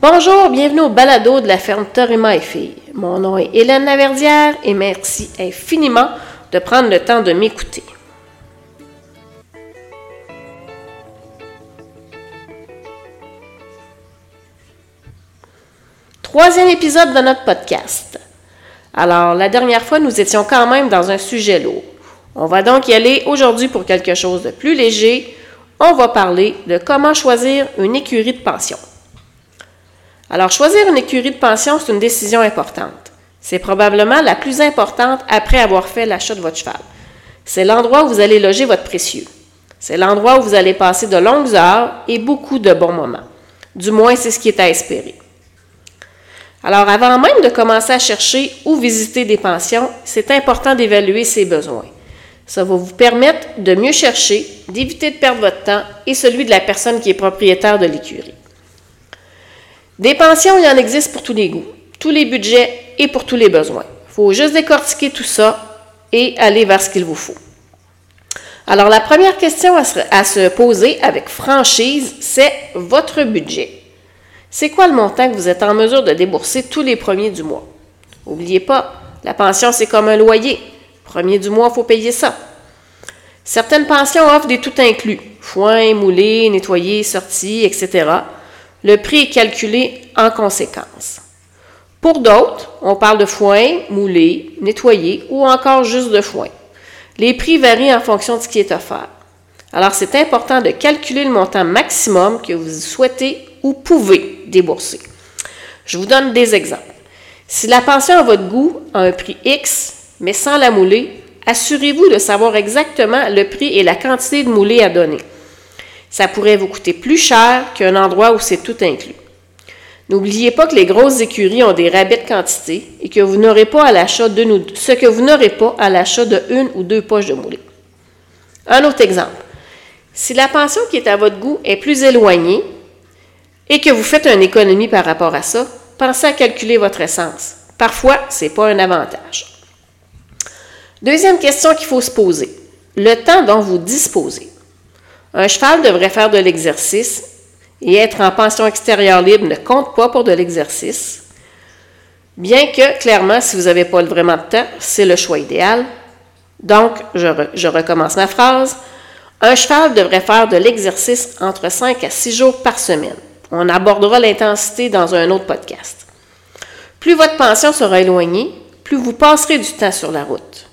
Bonjour, bienvenue au balado de la ferme Torima et Filles. Mon nom est Hélène Laverdière et merci infiniment de prendre le temps de m'écouter. Troisième épisode de notre podcast. Alors, la dernière fois, nous étions quand même dans un sujet lourd. On va donc y aller aujourd'hui pour quelque chose de plus léger. On va parler de comment choisir une écurie de pension. Alors, choisir une écurie de pension, c'est une décision importante. C'est probablement la plus importante après avoir fait l'achat de votre cheval. C'est l'endroit où vous allez loger votre précieux. C'est l'endroit où vous allez passer de longues heures et beaucoup de bons moments. Du moins, c'est ce qui est à espérer. Alors, avant même de commencer à chercher ou visiter des pensions, c'est important d'évaluer ses besoins. Ça va vous permettre de mieux chercher, d'éviter de perdre votre temps et celui de la personne qui est propriétaire de l'écurie. Des pensions, il en existe pour tous les goûts, tous les budgets et pour tous les besoins. Il faut juste décortiquer tout ça et aller vers ce qu'il vous faut. Alors, la première question à se, poser avec franchise, c'est votre budget. C'est quoi le montant que vous êtes en mesure de débourser tous les premiers du mois? N'oubliez pas, la pension, c'est comme un loyer. Premier du mois, il faut payer ça. Certaines pensions offrent des tout inclus, foin, moulé, nettoyer, sortie, etc. Le prix est calculé en conséquence. Pour d'autres, on parle de foin, moulé, nettoyer ou encore juste de foin. Les prix varient en fonction de ce qui est offert. Alors, c'est important de calculer le montant maximum que vous souhaitez ou pouvez débourser. Je vous donne des exemples. Si la pension à votre goût a un prix X, mais sans la mouler, assurez-vous de savoir exactement le prix et la quantité de moulé à donner. Ça pourrait vous coûter plus cher qu'un endroit où c'est tout inclus. N'oubliez pas que les grosses écuries ont des rabais de quantité et que vous n'aurez pas à l'achat de ce que vous n'aurez pas à l'achat de une ou deux poches de moulé. Un autre exemple. Si la pension qui est à votre goût est plus éloignée et que vous faites une économie par rapport à ça, pensez à calculer votre essence. Parfois, ce n'est pas un avantage. Deuxième question qu'il faut se poser. Le temps dont vous disposez. Un cheval devrait faire de l'exercice et être en pension extérieure libre ne compte pas pour de l'exercice. Bien que, clairement, si vous n'avez pas vraiment de temps, c'est le choix idéal. Donc, je, recommence ma phrase. Un cheval devrait faire de l'exercice entre 5 à 6 jours par semaine. On abordera l'intensité dans un autre podcast. Plus votre pension sera éloignée, plus vous passerez du temps sur la route.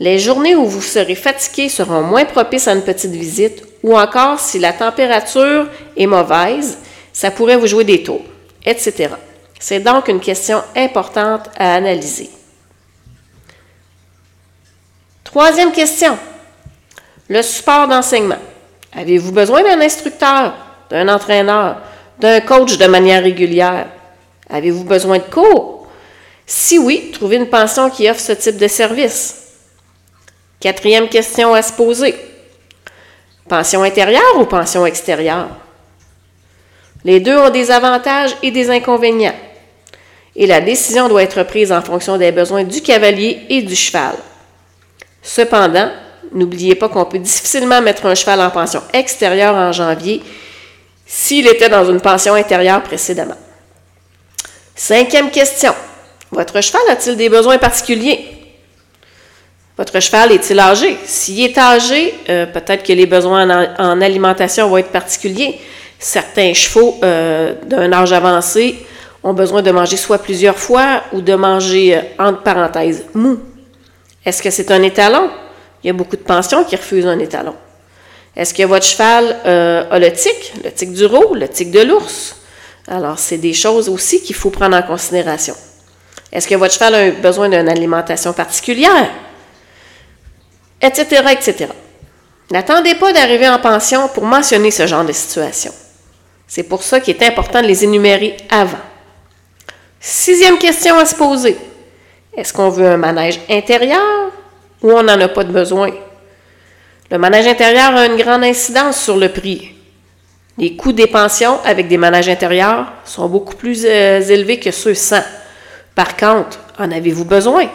Les journées où vous serez fatigué seront moins propices à une petite visite ou encore si la température est mauvaise, ça pourrait vous jouer des tours, etc. C'est donc une question importante à analyser. Troisième question. Le support d'enseignement. Avez-vous besoin d'un instructeur, d'un entraîneur, d'un coach de manière régulière? Avez-vous besoin de cours? Si oui, trouvez une pension qui offre ce type de service. Quatrième question à se poser. Pension intérieure ou pension extérieure? Les deux ont des avantages et des inconvénients. Et la décision doit être prise en fonction des besoins du cavalier et du cheval. Cependant, n'oubliez pas qu'on peut difficilement mettre un cheval en pension extérieure en janvier s'il était dans une pension intérieure précédemment. Cinquième question. Votre cheval a-t-il des besoins particuliers? Votre cheval est-il âgé? S'il est âgé, euh, peut-être que les besoins en, alimentation vont être particuliers. Certains chevaux euh, d'un âge avancé ont besoin de manger soit plusieurs fois ou de manger, euh, entre parenthèses, mou. Est-ce que c'est un étalon? Il y a beaucoup de pensions qui refusent un étalon. Est-ce que votre cheval a le tic, le tic du roux, le tic de l'ours? Alors, c'est des choses aussi qu'il faut prendre en considération. Est-ce que votre cheval a besoin d'une alimentation particulière? Etc., etc. N'attendez pas d'arriver en pension pour mentionner ce genre de situation. C'est pour ça qu'il est important de les énumérer avant. Sixième question à se poser. Est-ce qu'on veut un manège intérieur ou on n'en a pas de besoin? Le manège intérieur a une grande incidence sur le prix. Les coûts des pensions avec des manèges intérieurs sont beaucoup plus euh, élevés que ceux sans. Par contre, en avez-vous besoin?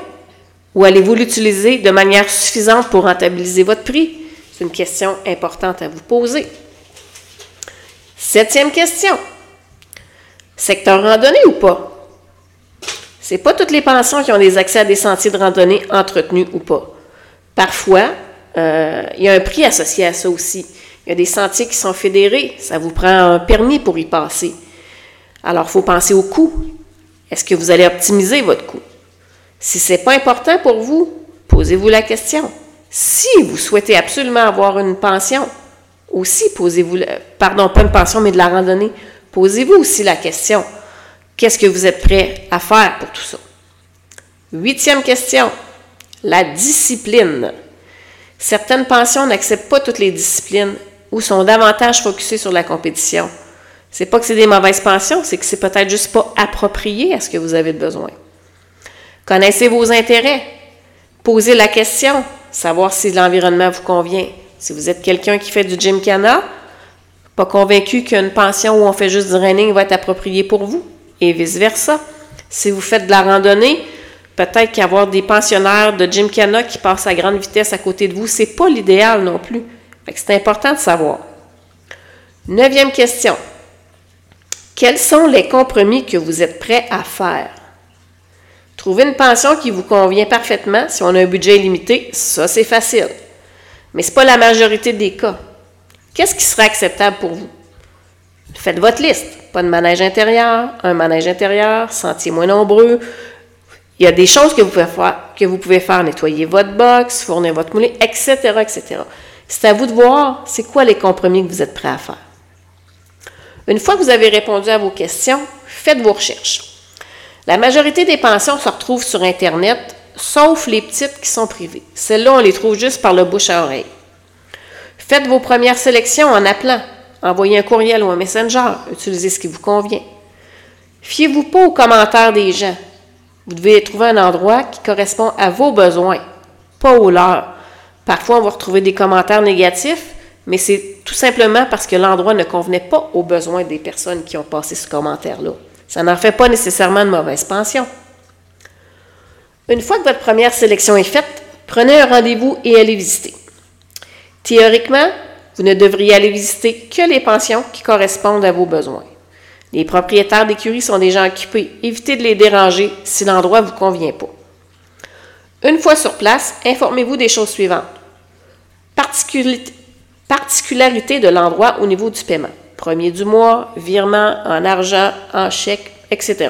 Ou allez-vous l'utiliser de manière suffisante pour rentabiliser votre prix? C'est une question importante à vous poser. Septième question. Secteur randonnée ou pas? C'est pas toutes les pensions qui ont des accès à des sentiers de randonnée entretenus ou pas. Parfois, euh, il y a un prix associé à ça aussi. Il y a des sentiers qui sont fédérés. Ça vous prend un permis pour y passer. Alors, il faut penser au coût. Est-ce que vous allez optimiser votre coût? Si ce n'est pas important pour vous, posez-vous la question. Si vous souhaitez absolument avoir une pension, aussi posez-vous, pardon, pas une pension, mais de la randonnée, posez-vous aussi la question. Qu'est-ce que vous êtes prêt à faire pour tout ça? Huitième question, la discipline. Certaines pensions n'acceptent pas toutes les disciplines ou sont davantage focusées sur la compétition. C'est pas que c'est des mauvaises pensions, c'est que c'est peut-être juste pas approprié à ce que vous avez besoin. Connaissez vos intérêts. Posez la question, savoir si l'environnement vous convient. Si vous êtes quelqu'un qui fait du gymkhana, pas convaincu qu'une pension où on fait juste du running va être appropriée pour vous, et vice-versa. Si vous faites de la randonnée, peut-être qu'avoir des pensionnaires de gymkhana qui passent à grande vitesse à côté de vous, c'est pas l'idéal non plus. c'est important de savoir. Neuvième question. Quels sont les compromis que vous êtes prêts à faire? Trouver une pension qui vous convient parfaitement si on a un budget limité, ça c'est facile. Mais ce n'est pas la majorité des cas. Qu'est-ce qui serait acceptable pour vous? Faites votre liste. Pas de manège intérieur, un manège intérieur, sentier moins nombreux. Il y a des choses que vous pouvez faire, que vous pouvez faire nettoyer votre box, fournir votre moulin, etc., etc. C'est à vous de voir c'est quoi les compromis que vous êtes prêts à faire. Une fois que vous avez répondu à vos questions, faites vos recherches. La majorité des pensions se retrouvent sur Internet, sauf les petites qui sont privées. Celles-là, on les trouve juste par le bouche à oreille. Faites vos premières sélections en appelant. Envoyez un courriel ou un messenger. Utilisez ce qui vous convient. Fiez-vous pas aux commentaires des gens. Vous devez trouver un endroit qui correspond à vos besoins, pas aux leurs. Parfois, on va retrouver des commentaires négatifs, mais c'est tout simplement parce que l'endroit ne convenait pas aux besoins des personnes qui ont passé ce commentaire-là. Ça n'en fait pas nécessairement de mauvaise pension. Une fois que votre première sélection est faite, prenez un rendez-vous et allez visiter. Théoriquement, vous ne devriez aller visiter que les pensions qui correspondent à vos besoins. Les propriétaires d'écuries sont gens occupés. Évitez de les déranger si l'endroit ne vous convient pas. Une fois sur place, informez-vous des choses suivantes. Particularité de l'endroit au niveau du paiement. Premier du mois, virement en argent, en chèque, etc.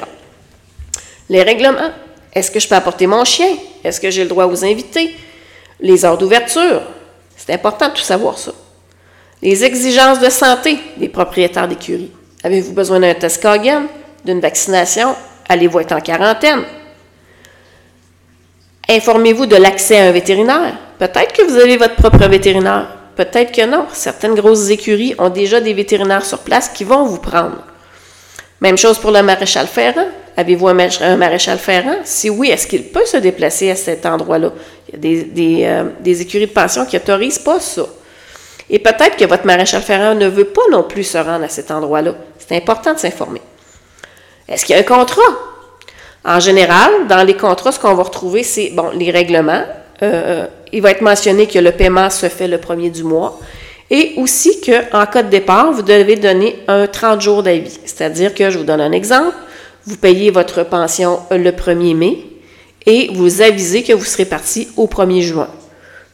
Les règlements. Est-ce que je peux apporter mon chien? Est-ce que j'ai le droit aux invités? Les heures d'ouverture. C'est important de tout savoir ça. Les exigences de santé des propriétaires d'écuries. Avez-vous besoin d'un test Cogan, d'une vaccination? Allez-vous être en quarantaine? Informez-vous de l'accès à un vétérinaire. Peut-être que vous avez votre propre vétérinaire. Peut-être que non. Certaines grosses écuries ont déjà des vétérinaires sur place qui vont vous prendre. Même chose pour le maréchal ferrant. Avez-vous un, maréchal ferrant? Si oui, est-ce qu'il peut se déplacer à cet endroit-là? Il y a des, euh, écuries de pension qui n'autorisent pas ça. Et peut-être que votre maréchal ferrant ne veut pas non plus se rendre à cet endroit-là. C'est important de s'informer. Est-ce qu'il y a un contrat? En général, dans les contrats, ce qu'on va retrouver, c'est bon, les règlements. Euh, il va être mentionné que le paiement se fait le premier du mois. Et aussi qu'en cas de départ, vous devez donner un 30 jours d'avis. C'est-à-dire que, je vous donne un exemple, vous payez votre pension le 1er mai et vous avisez que vous serez parti au 1er juin.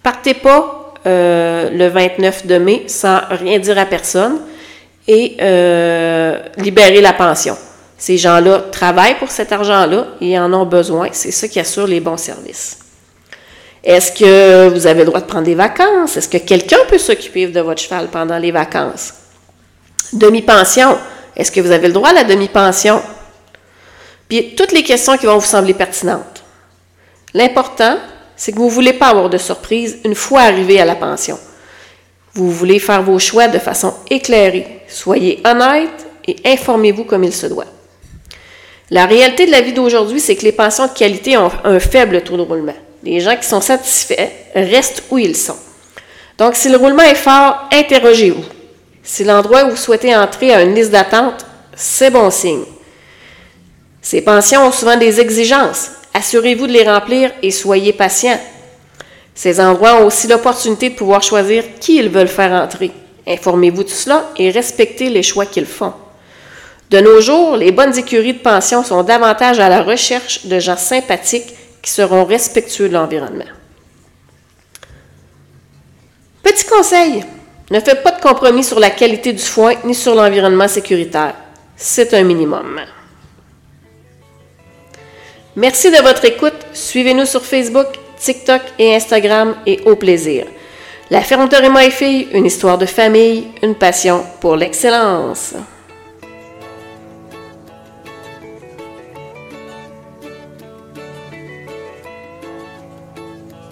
Partez pas euh, le 29 de mai sans rien dire à personne et euh, libérer la pension. Ces gens-là travaillent pour cet argent-là et en ont besoin. C'est ça qui assure les bons services. Est-ce que vous avez le droit de prendre des vacances? Est-ce que quelqu'un peut s'occuper de votre cheval pendant les vacances? Demi-pension. Est-ce que vous avez le droit à la demi-pension? Puis toutes les questions qui vont vous sembler pertinentes. L'important, c'est que vous ne voulez pas avoir de surprise une fois arrivé à la pension. Vous voulez faire vos choix de façon éclairée. Soyez honnête et informez-vous comme il se doit. La réalité de la vie d'aujourd'hui, c'est que les pensions de qualité ont un faible taux de roulement. Les gens qui sont satisfaits restent où ils sont. Donc, si le roulement est fort, interrogez-vous. Si l'endroit où vous souhaitez entrer a une liste d'attente, c'est bon signe. Ces pensions ont souvent des exigences. Assurez-vous de les remplir et soyez patient. Ces endroits ont aussi l'opportunité de pouvoir choisir qui ils veulent faire entrer. Informez-vous de cela et respectez les choix qu'ils font. De nos jours, les bonnes écuries de pension sont davantage à la recherche de gens sympathiques qui seront respectueux de l'environnement. Petit conseil, ne faites pas de compromis sur la qualité du foin ni sur l'environnement sécuritaire. C'est un minimum. Merci de votre écoute. Suivez-nous sur Facebook, TikTok et Instagram et au plaisir. La ferme et moi et fille, une histoire de famille, une passion pour l'excellence.